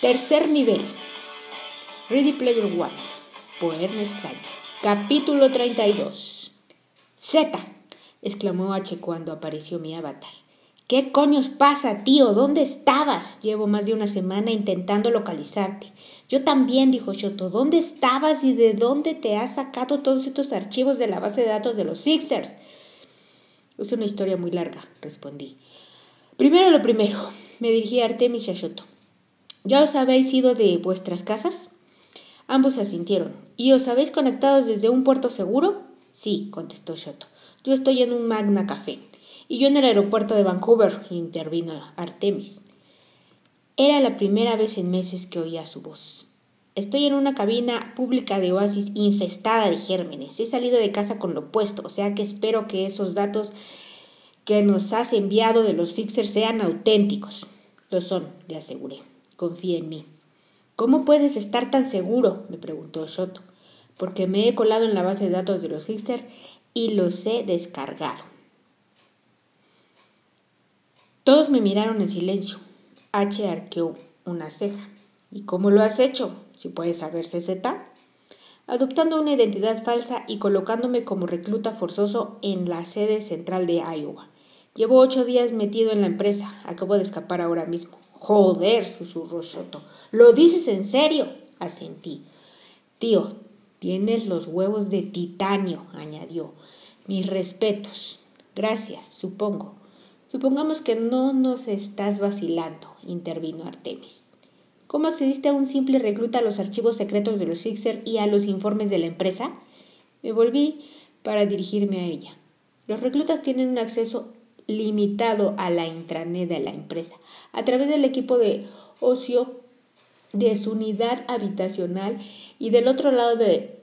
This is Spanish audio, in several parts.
Tercer nivel. Ready Player One. Por Ernest Klein. Capítulo 32. Z. exclamó H cuando apareció mi avatar. ¿Qué coños pasa, tío? ¿Dónde estabas? Llevo más de una semana intentando localizarte. Yo también, dijo Shoto. ¿Dónde estabas y de dónde te has sacado todos estos archivos de la base de datos de los Sixers? Es una historia muy larga, respondí. Primero lo primero, me dirigí a Artemis y a Shoto. ¿Ya os habéis ido de vuestras casas? Ambos asintieron. ¿Y os habéis conectado desde un puerto seguro? Sí, contestó Shoto. Yo estoy en un Magna Café. Y yo en el aeropuerto de Vancouver, intervino Artemis. Era la primera vez en meses que oía su voz. Estoy en una cabina pública de Oasis infestada de gérmenes. He salido de casa con lo puesto, o sea que espero que esos datos que nos has enviado de los Sixers sean auténticos. Lo son, le aseguré. Confía en mí. ¿Cómo puedes estar tan seguro? me preguntó Shoto. Porque me he colado en la base de datos de los Sixers y los he descargado. Todos me miraron en silencio. H arqueó una ceja. ¿Y cómo lo has hecho? Si puedes saberse Z. Adoptando una identidad falsa y colocándome como recluta forzoso en la sede central de Iowa. Llevo ocho días metido en la empresa. Acabo de escapar ahora mismo. Joder, susurró Shoto. ¿Lo dices en serio? Asentí. Tío, tienes los huevos de titanio, añadió. Mis respetos. Gracias, supongo. Supongamos que no nos estás vacilando, intervino Artemis. ¿Cómo accediste a un simple recluta a los archivos secretos de los Sixer y a los informes de la empresa? Me volví para dirigirme a ella. Los reclutas tienen un acceso limitado a la intranet de la empresa, a través del equipo de ocio de su unidad habitacional y del otro lado de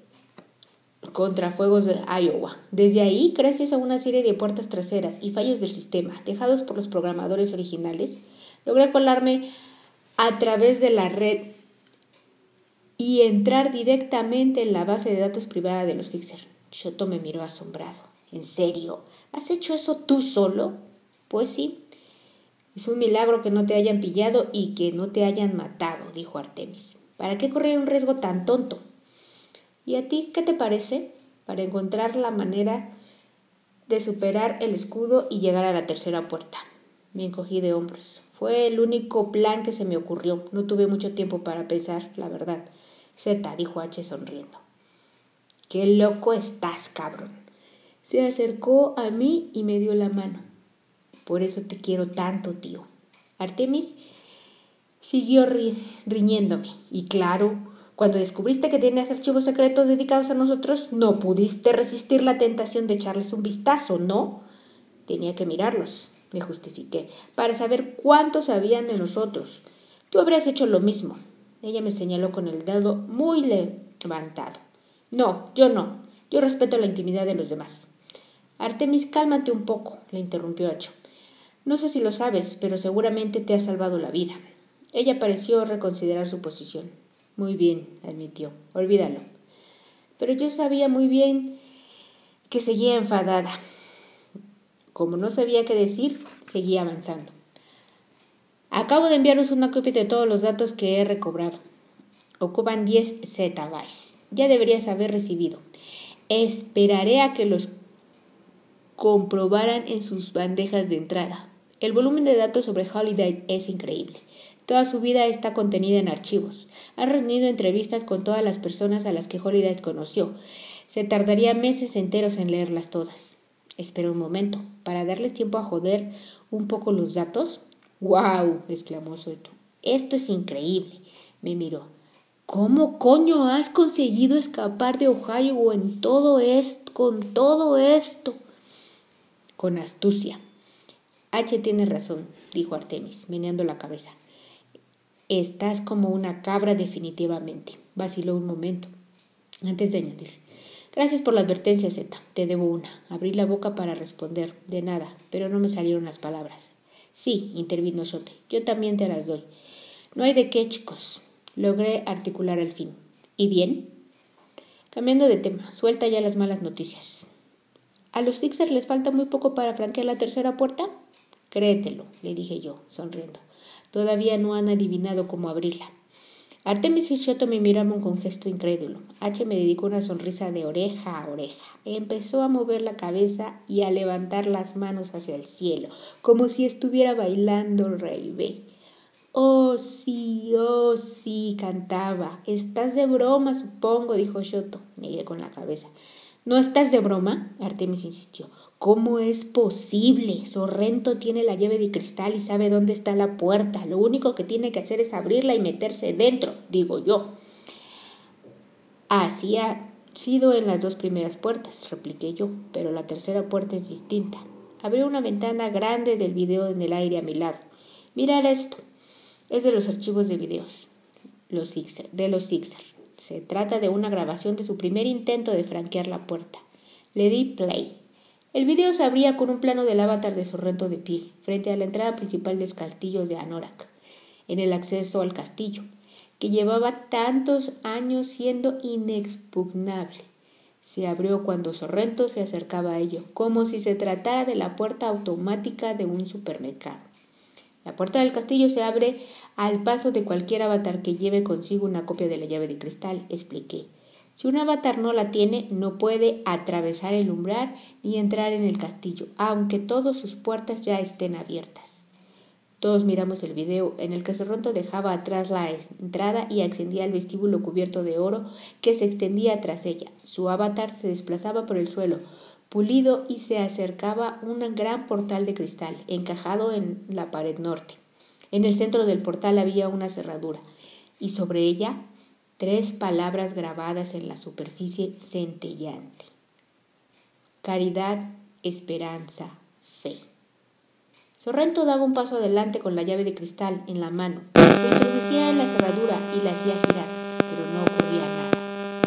contrafuegos de Iowa. Desde ahí, gracias a una serie de puertas traseras y fallos del sistema dejados por los programadores originales, logré colarme a través de la red y entrar directamente en la base de datos privada de los Sixer. Shoto me miró asombrado. ¿En serio? ¿Has hecho eso tú solo? Pues sí. Es un milagro que no te hayan pillado y que no te hayan matado, dijo Artemis. ¿Para qué correr un riesgo tan tonto? ¿Y a ti qué te parece? Para encontrar la manera de superar el escudo y llegar a la tercera puerta. Me encogí de hombros. Fue el único plan que se me ocurrió. No tuve mucho tiempo para pensar, la verdad. Z, dijo H sonriendo. Qué loco estás, cabrón. Se acercó a mí y me dio la mano. Por eso te quiero tanto, tío. Artemis siguió riñéndome. Y claro, cuando descubriste que tenías archivos secretos dedicados a nosotros, no pudiste resistir la tentación de echarles un vistazo, ¿no? Tenía que mirarlos, me justifiqué, para saber cuántos sabían de nosotros. Tú habrías hecho lo mismo. Ella me señaló con el dedo muy levantado. No, yo no. Yo respeto la intimidad de los demás. Artemis, cálmate un poco, le interrumpió Acho. No sé si lo sabes, pero seguramente te ha salvado la vida. Ella pareció reconsiderar su posición. Muy bien, admitió. Olvídalo. Pero yo sabía muy bien que seguía enfadada. Como no sabía qué decir, seguía avanzando. Acabo de enviaros una copia de todos los datos que he recobrado. Ocupan 10 zettabytes. Ya deberías haber recibido. Esperaré a que los comprobaran en sus bandejas de entrada. El volumen de datos sobre Holiday es increíble. Toda su vida está contenida en archivos. Ha reunido entrevistas con todas las personas a las que Holiday conoció. Se tardaría meses enteros en leerlas todas. Espera un momento, para darles tiempo a joder un poco los datos. ¡Wow! exclamó Soto. Esto es increíble. Me miró. ¿Cómo coño has conseguido escapar de Ohio en todo esto, con todo esto? Con astucia. H tiene razón, dijo Artemis, meneando la cabeza. Estás como una cabra definitivamente. Vaciló un momento. Antes de añadir. Gracias por la advertencia, Z. Te debo una. Abrí la boca para responder. De nada, pero no me salieron las palabras. Sí, intervino Shote. Yo también te las doy. No hay de qué, chicos. Logré articular al fin. ¿Y bien? Cambiando de tema, suelta ya las malas noticias. ¿A los Sixers les falta muy poco para franquear la tercera puerta? Créetelo, le dije yo, sonriendo. Todavía no han adivinado cómo abrirla. Artemis y Shoto me miraron con gesto incrédulo. H me dedicó una sonrisa de oreja a oreja. Empezó a mover la cabeza y a levantar las manos hacia el cielo, como si estuviera bailando rey B. Oh, sí, oh, sí, cantaba. Estás de broma, supongo, dijo Shoto. Negué con la cabeza. ¿No estás de broma? Artemis insistió. ¿Cómo es posible? Sorrento tiene la llave de cristal y sabe dónde está la puerta. Lo único que tiene que hacer es abrirla y meterse dentro, digo yo. Así ha sido en las dos primeras puertas, repliqué yo, pero la tercera puerta es distinta. Abrió una ventana grande del video en el aire a mi lado. Mirad esto. Es de los archivos de videos los de los Sixer. Se trata de una grabación de su primer intento de franquear la puerta. Le di play. El video se abría con un plano del avatar de Sorrento de pie, frente a la entrada principal de los castillos de Anorak, en el acceso al castillo, que llevaba tantos años siendo inexpugnable. Se abrió cuando Sorrento se acercaba a ello, como si se tratara de la puerta automática de un supermercado. La puerta del castillo se abre al paso de cualquier avatar que lleve consigo una copia de la llave de cristal, expliqué. Si un avatar no la tiene, no puede atravesar el umbral ni entrar en el castillo, aunque todas sus puertas ya estén abiertas. Todos miramos el video en el que Sorrento dejaba atrás la entrada y ascendía al vestíbulo cubierto de oro que se extendía tras ella. Su avatar se desplazaba por el suelo, pulido y se acercaba un gran portal de cristal encajado en la pared norte. En el centro del portal había una cerradura y sobre ella tres palabras grabadas en la superficie centellante. Caridad, esperanza, fe. Sorrento daba un paso adelante con la llave de cristal en la mano. Se introducía en la cerradura y la hacía girar, pero no ocurría nada.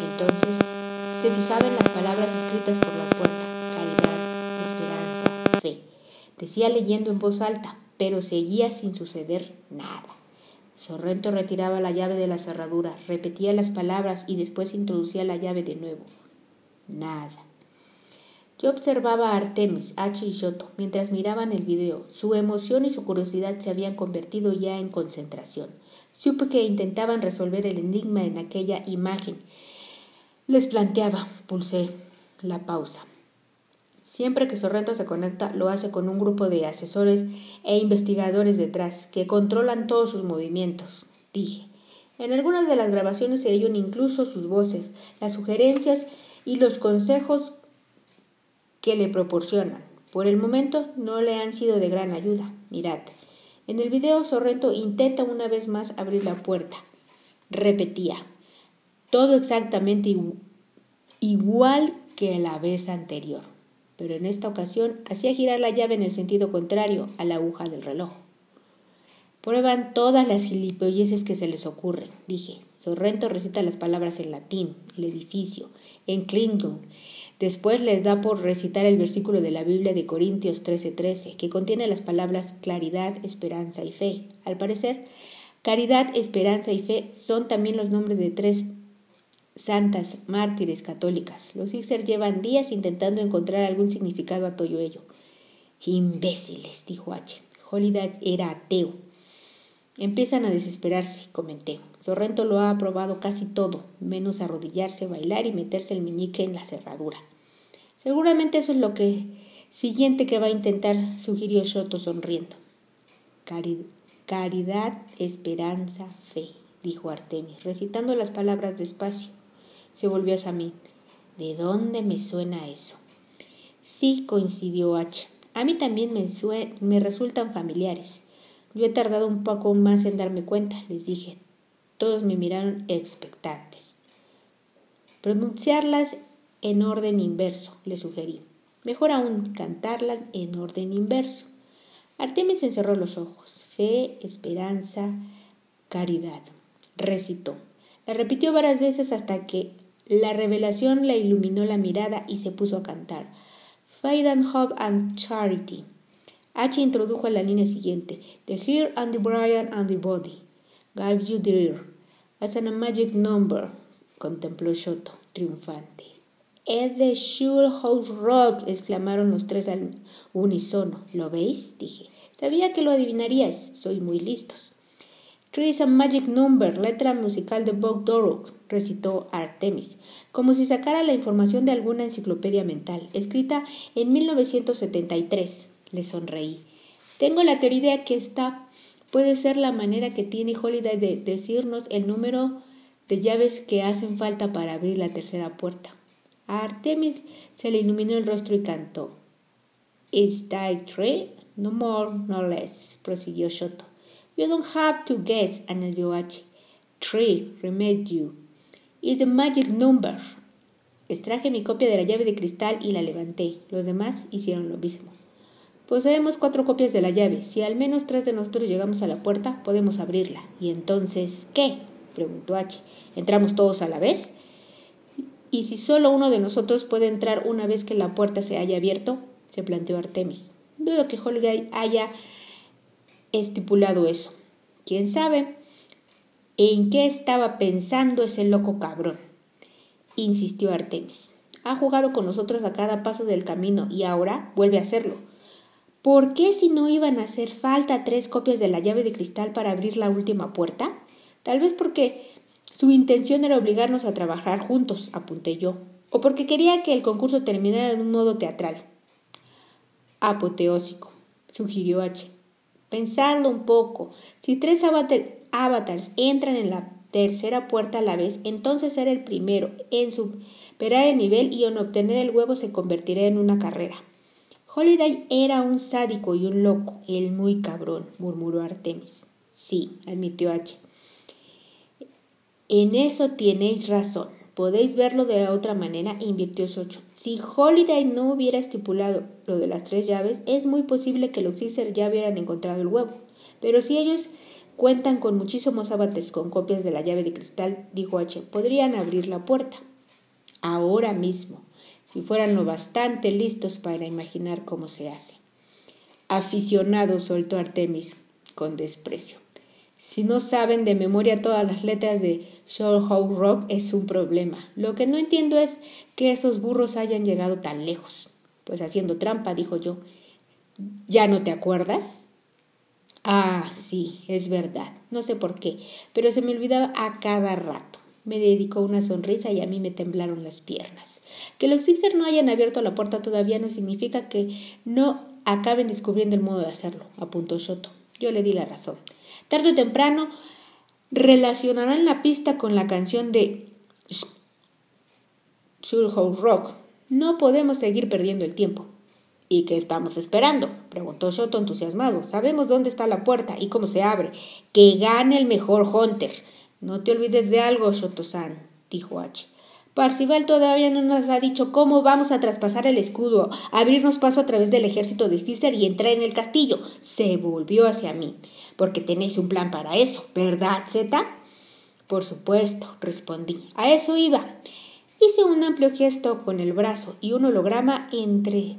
Entonces se fijaba en las palabras escritas Decía leyendo en voz alta, pero seguía sin suceder nada. Sorrento retiraba la llave de la cerradura, repetía las palabras y después introducía la llave de nuevo. Nada. Yo observaba a Artemis, H y Shoto mientras miraban el video. Su emoción y su curiosidad se habían convertido ya en concentración. Supe que intentaban resolver el enigma en aquella imagen. Les planteaba, pulsé la pausa. Siempre que Sorrento se conecta, lo hace con un grupo de asesores e investigadores detrás, que controlan todos sus movimientos, dije. En algunas de las grabaciones se oyen incluso sus voces, las sugerencias y los consejos que le proporcionan. Por el momento no le han sido de gran ayuda. Mirad. En el video Sorrento intenta una vez más abrir la puerta. Repetía. Todo exactamente igual que la vez anterior pero en esta ocasión hacía girar la llave en el sentido contrario a la aguja del reloj. Prueban todas las gilipolleces que se les ocurren, dije. Sorrento recita las palabras en latín, el edificio, en Klingon. Después les da por recitar el versículo de la Biblia de Corintios 13:13, que contiene las palabras claridad, esperanza y fe. Al parecer, caridad, esperanza y fe son también los nombres de tres santas, mártires católicas. Los Sixers llevan días intentando encontrar algún significado a todo ello. Imbéciles, dijo H. Holiday era ateo. Empiezan a desesperarse, comenté. Sorrento lo ha aprobado casi todo, menos arrodillarse, bailar y meterse el meñique en la cerradura. Seguramente eso es lo que siguiente que va a intentar, sugirió Shoto sonriendo. caridad, esperanza, fe, dijo Artemis, recitando las palabras despacio se volvió hacia mí. ¿De dónde me suena eso? Sí, coincidió H. A mí también me, me resultan familiares. Yo he tardado un poco más en darme cuenta, les dije. Todos me miraron expectantes. Pronunciarlas en orden inverso, le sugerí. Mejor aún, cantarlas en orden inverso. Artemis encerró los ojos. Fe, esperanza, caridad. Recitó. La repitió varias veces hasta que la revelación le iluminó la mirada y se puso a cantar. Faith and Hope and Charity. H introdujo la línea siguiente. The Here and the Brian and the Body. Guide you there. As a magic number. Contempló Shoto, triunfante. Es the Sure House Rock, exclamaron los tres al unísono. ¿Lo veis? dije. Sabía que lo adivinarías. Soy muy listos. Three is a magic number, letra musical de Bob Doruk, recitó Artemis, como si sacara la información de alguna enciclopedia mental, escrita en 1973. Le sonreí. Tengo la teoría que esta puede ser la manera que tiene Holiday de decirnos el número de llaves que hacen falta para abrir la tercera puerta. A Artemis se le iluminó el rostro y cantó. Is that three? No more, no less, prosiguió Shoto. You don't have to guess, H. Three, remade you. It's the magic number. Extraje mi copia de la llave de cristal y la levanté. Los demás hicieron lo mismo. Poseemos cuatro copias de la llave. Si al menos tres de nosotros llegamos a la puerta, podemos abrirla. ¿Y entonces qué? preguntó H. ¿Entramos todos a la vez? ¿Y si solo uno de nosotros puede entrar una vez que la puerta se haya abierto? se planteó Artemis. Dudo que Holgate haya estipulado eso. ¿Quién sabe en qué estaba pensando ese loco cabrón? insistió Artemis. Ha jugado con nosotros a cada paso del camino y ahora vuelve a hacerlo. ¿Por qué si no iban a hacer falta tres copias de la llave de cristal para abrir la última puerta? Tal vez porque su intención era obligarnos a trabajar juntos, apunté yo, o porque quería que el concurso terminara de un modo teatral. Apoteósico, sugirió H. Pensadlo un poco. Si tres avatars entran en la tercera puerta a la vez, entonces ser el primero en superar el nivel y en obtener el huevo se convertirá en una carrera. Holiday era un sádico y un loco, el muy cabrón, murmuró Artemis. Sí, admitió H. En eso tenéis razón. Podéis verlo de otra manera, invirtió Socho. Si Holiday no hubiera estipulado lo de las tres llaves, es muy posible que los Caesar ya hubieran encontrado el huevo. Pero si ellos cuentan con muchísimos avatars con copias de la llave de cristal, dijo H, podrían abrir la puerta. Ahora mismo, si fueran lo bastante listos para imaginar cómo se hace. Aficionado, soltó Artemis con desprecio. Si no saben de memoria todas las letras de Shorehouse Rock es un problema. Lo que no entiendo es que esos burros hayan llegado tan lejos. Pues haciendo trampa, dijo yo. ¿Ya no te acuerdas? Ah, sí, es verdad. No sé por qué, pero se me olvidaba a cada rato. Me dedicó una sonrisa y a mí me temblaron las piernas. Que los Sixers no hayan abierto la puerta todavía no significa que no acaben descubriendo el modo de hacerlo, apuntó Shoto. Yo le di la razón. Tarde o temprano relacionarán la pista con la canción de Schoolhouse Rock. No podemos seguir perdiendo el tiempo. ¿Y qué estamos esperando? preguntó Shoto entusiasmado. Sabemos dónde está la puerta y cómo se abre. Que gane el mejor Hunter. No te olvides de algo, Shoto-san, dijo H. Parcival todavía no nos ha dicho cómo vamos a traspasar el escudo, abrirnos paso a través del ejército de César y entrar en el castillo. Se volvió hacia mí. Porque tenéis un plan para eso, ¿verdad, Zeta? Por supuesto, respondí. A eso iba. Hice un amplio gesto con el brazo y un holograma entre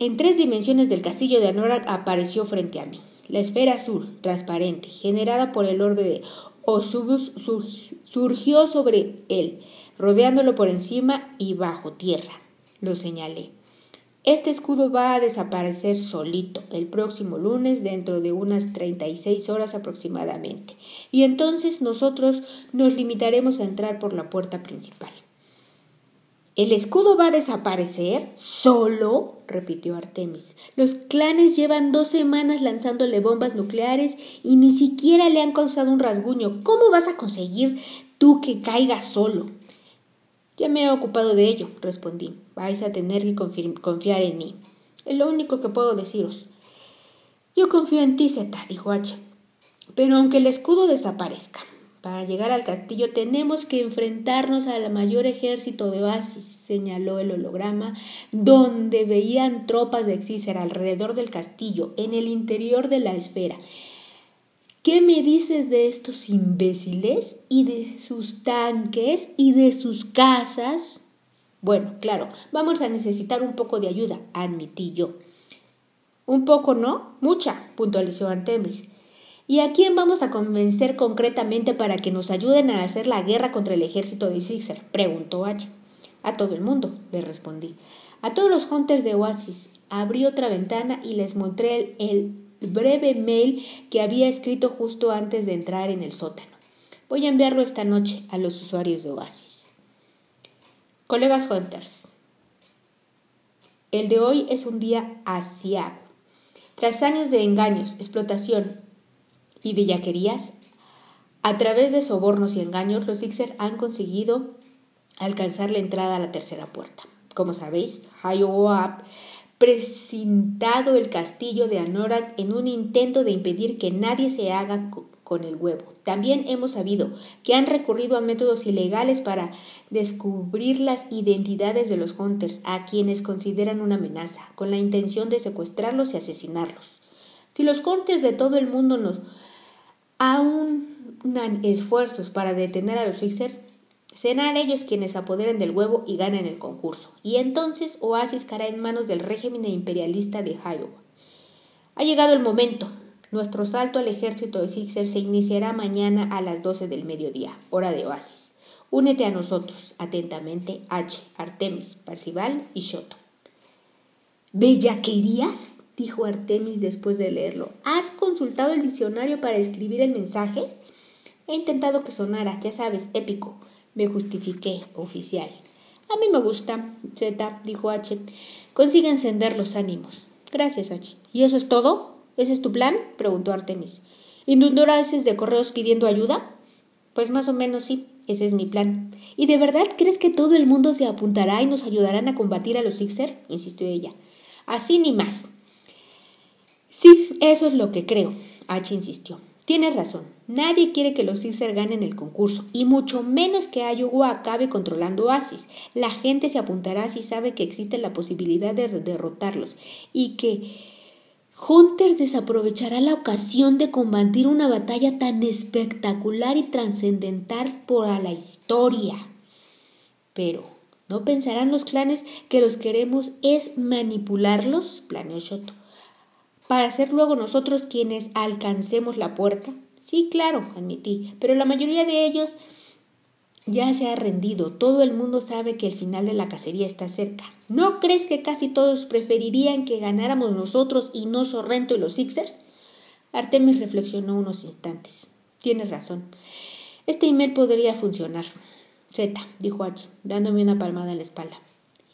en tres dimensiones del castillo de Anorak apareció frente a mí. La esfera azul, transparente, generada por el orbe de Osubus, surgió sobre él rodeándolo por encima y bajo tierra. Lo señalé. Este escudo va a desaparecer solito el próximo lunes dentro de unas 36 horas aproximadamente, y entonces nosotros nos limitaremos a entrar por la puerta principal. ¿El escudo va a desaparecer? ¿Solo? repitió Artemis. Los clanes llevan dos semanas lanzándole bombas nucleares y ni siquiera le han causado un rasguño. ¿Cómo vas a conseguir tú que caiga solo? Ya me he ocupado de ello, respondí. Vais a tener que confiar en mí. Es lo único que puedo deciros. Yo confío en ti, Zeta, dijo H. Pero aunque el escudo desaparezca, para llegar al castillo tenemos que enfrentarnos al mayor ejército de Oasis, señaló el holograma, donde veían tropas de Exícer alrededor del castillo, en el interior de la esfera. ¿Qué me dices de estos imbéciles y de sus tanques y de sus casas? Bueno, claro, vamos a necesitar un poco de ayuda, admití yo. Un poco, ¿no? Mucha, puntualizó Artemis. ¿Y a quién vamos a convencer concretamente para que nos ayuden a hacer la guerra contra el ejército de Caesar? preguntó H. A todo el mundo, le respondí. A todos los hunters de Oasis. Abrí otra ventana y les mostré el breve mail que había escrito justo antes de entrar en el sótano. Voy a enviarlo esta noche a los usuarios de Oasis. Colegas Hunters, el de hoy es un día asiago. Tras años de engaños, explotación y bellaquerías, a través de sobornos y engaños, los Sixers han conseguido alcanzar la entrada a la tercera puerta. Como sabéis, Iowa precintado el castillo de Anorak en un intento de impedir que nadie se haga con el huevo. También hemos sabido que han recurrido a métodos ilegales para descubrir las identidades de los hunters, a quienes consideran una amenaza, con la intención de secuestrarlos y asesinarlos. Si los hunters de todo el mundo nos aunan esfuerzos para detener a los fixers, Serán ellos quienes apoderen del huevo y ganen el concurso. Y entonces Oasis caerá en manos del régimen imperialista de Iowa. Ha llegado el momento. Nuestro salto al ejército de Sixer se iniciará mañana a las 12 del mediodía, hora de Oasis. Únete a nosotros. Atentamente, H, Artemis, Parcival y Shoto. ¿Bellaquerías? dijo Artemis después de leerlo. ¿Has consultado el diccionario para escribir el mensaje? He intentado que sonara, ya sabes, épico me justifiqué, oficial. A mí me gusta, Z, dijo H. Consigue encender los ánimos. Gracias, H. ¿Y eso es todo? ¿Ese es tu plan? preguntó Artemis. ¿Inundó haces de correos pidiendo ayuda? Pues más o menos sí, ese es mi plan. ¿Y de verdad crees que todo el mundo se apuntará y nos ayudarán a combatir a los Sixer? insistió ella. Así ni más. Sí, eso es lo que creo, H insistió. Tienes razón, nadie quiere que los Sixers ganen el concurso, y mucho menos que Iowa acabe controlando Oasis. La gente se apuntará si sabe que existe la posibilidad de derrotarlos y que Hunters desaprovechará la ocasión de combatir una batalla tan espectacular y trascendental por la historia. Pero, ¿no pensarán los clanes que los queremos es manipularlos? planeó Shoto para ser luego nosotros quienes alcancemos la puerta? Sí, claro, admití, pero la mayoría de ellos ya se ha rendido. Todo el mundo sabe que el final de la cacería está cerca. ¿No crees que casi todos preferirían que ganáramos nosotros y no Sorrento y los Sixers? Artemis reflexionó unos instantes. Tienes razón. Este email podría funcionar. Z, dijo H, dándome una palmada en la espalda.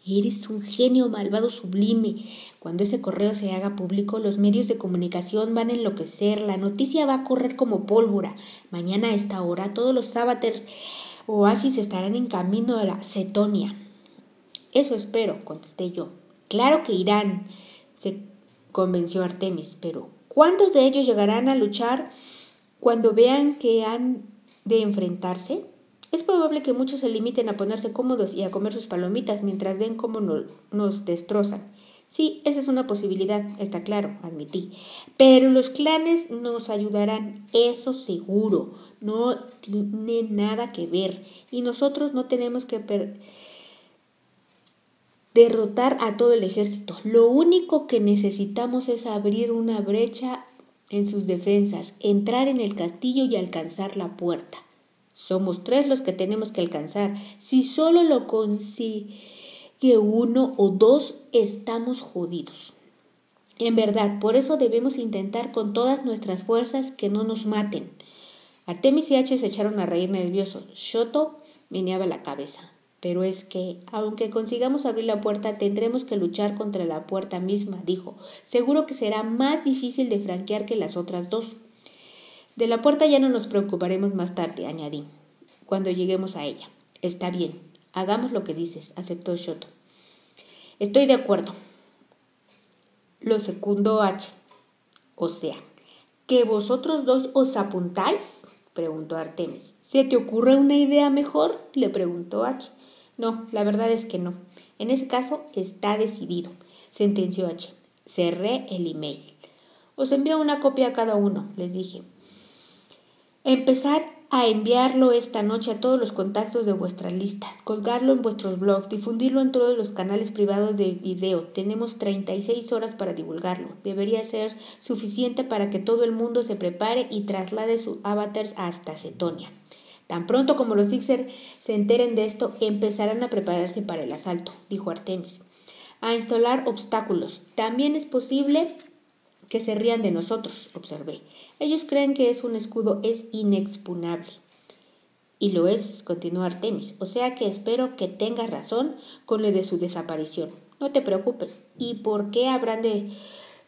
Eres un genio malvado sublime. Cuando ese correo se haga público, los medios de comunicación van a enloquecer, la noticia va a correr como pólvora. Mañana a esta hora todos los sábates oasis estarán en camino a la Cetonia. Eso espero, contesté yo. Claro que irán, se convenció Artemis, pero ¿cuántos de ellos llegarán a luchar cuando vean que han de enfrentarse? Es probable que muchos se limiten a ponerse cómodos y a comer sus palomitas mientras ven cómo nos destrozan. Sí, esa es una posibilidad, está claro, admití. Pero los clanes nos ayudarán, eso seguro. No tiene nada que ver. Y nosotros no tenemos que derrotar a todo el ejército. Lo único que necesitamos es abrir una brecha en sus defensas, entrar en el castillo y alcanzar la puerta. Somos tres los que tenemos que alcanzar. Si solo lo consigue uno o dos, estamos jodidos. En verdad, por eso debemos intentar con todas nuestras fuerzas que no nos maten. Artemis y H se echaron a reír nerviosos. Shoto meneaba la cabeza. Pero es que, aunque consigamos abrir la puerta, tendremos que luchar contra la puerta misma, dijo. Seguro que será más difícil de franquear que las otras dos. De la puerta ya no nos preocuparemos más tarde, añadí, cuando lleguemos a ella. Está bien, hagamos lo que dices, aceptó Shoto. Estoy de acuerdo. Lo secundó H. O sea, ¿que vosotros dos os apuntáis? preguntó Artemis. ¿Se te ocurre una idea mejor? le preguntó H. No, la verdad es que no. En ese caso está decidido, sentenció H. Cerré el email. Os envío una copia a cada uno, les dije. Empezad a enviarlo esta noche a todos los contactos de vuestra lista, colgarlo en vuestros blogs, difundirlo en todos los canales privados de video. Tenemos 36 horas para divulgarlo. Debería ser suficiente para que todo el mundo se prepare y traslade sus avatars hasta Cetonia. Tan pronto como los Sixer se enteren de esto, empezarán a prepararse para el asalto, dijo Artemis. A instalar obstáculos. También es posible que se rían de nosotros, observé. Ellos creen que es un escudo, es inexpugnable. Y lo es, continuó Artemis. O sea que espero que tengas razón con lo de su desaparición. No te preocupes. ¿Y por qué habrán de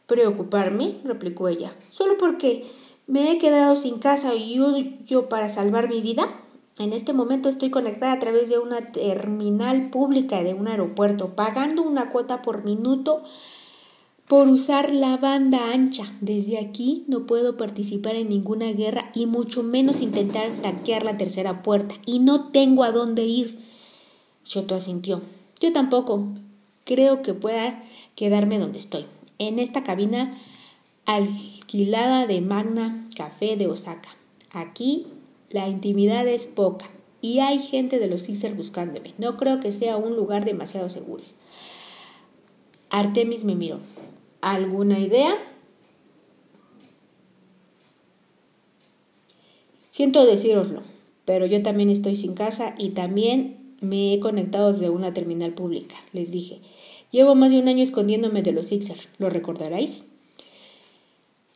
preocuparme? replicó ella. ¿Solo porque me he quedado sin casa y yo, yo para salvar mi vida? En este momento estoy conectada a través de una terminal pública de un aeropuerto, pagando una cuota por minuto por usar la banda ancha. Desde aquí no puedo participar en ninguna guerra y mucho menos intentar flanquear la tercera puerta. Y no tengo a dónde ir. Shoto asintió. Yo tampoco. Creo que pueda quedarme donde estoy. En esta cabina alquilada de Magna Café de Osaka. Aquí la intimidad es poca y hay gente de los Sixers buscándome. No creo que sea un lugar demasiado seguro. Artemis me miró. ¿Alguna idea? Siento decíroslo, pero yo también estoy sin casa y también me he conectado desde una terminal pública, les dije. Llevo más de un año escondiéndome de los Sixers, ¿lo recordaréis?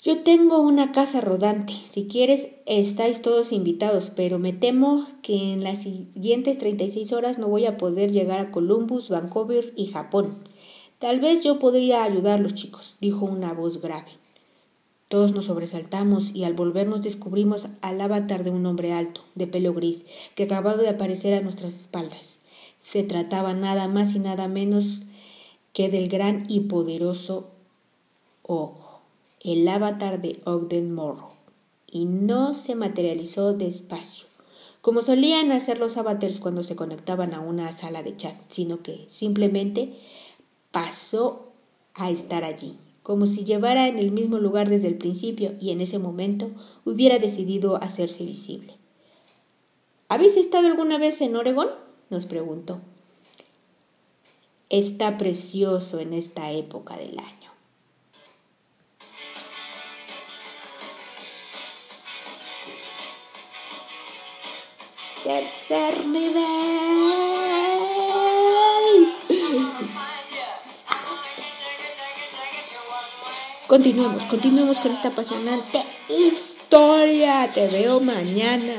Yo tengo una casa rodante. Si quieres, estáis todos invitados, pero me temo que en las siguientes 36 horas no voy a poder llegar a Columbus, Vancouver y Japón. Tal vez yo podría ayudarlos, chicos, dijo una voz grave. Todos nos sobresaltamos y al volvernos descubrimos al avatar de un hombre alto, de pelo gris, que acababa de aparecer a nuestras espaldas. Se trataba nada más y nada menos que del gran y poderoso Ojo, el avatar de Ogden Morrow, y no se materializó despacio, como solían hacer los avatars cuando se conectaban a una sala de chat, sino que simplemente pasó a estar allí, como si llevara en el mismo lugar desde el principio y en ese momento hubiera decidido hacerse visible. ¿Habéis estado alguna vez en Oregón? nos preguntó. Está precioso en esta época del año. Tercer nivel. Continuemos, continuemos con esta apasionante historia. Te veo mañana.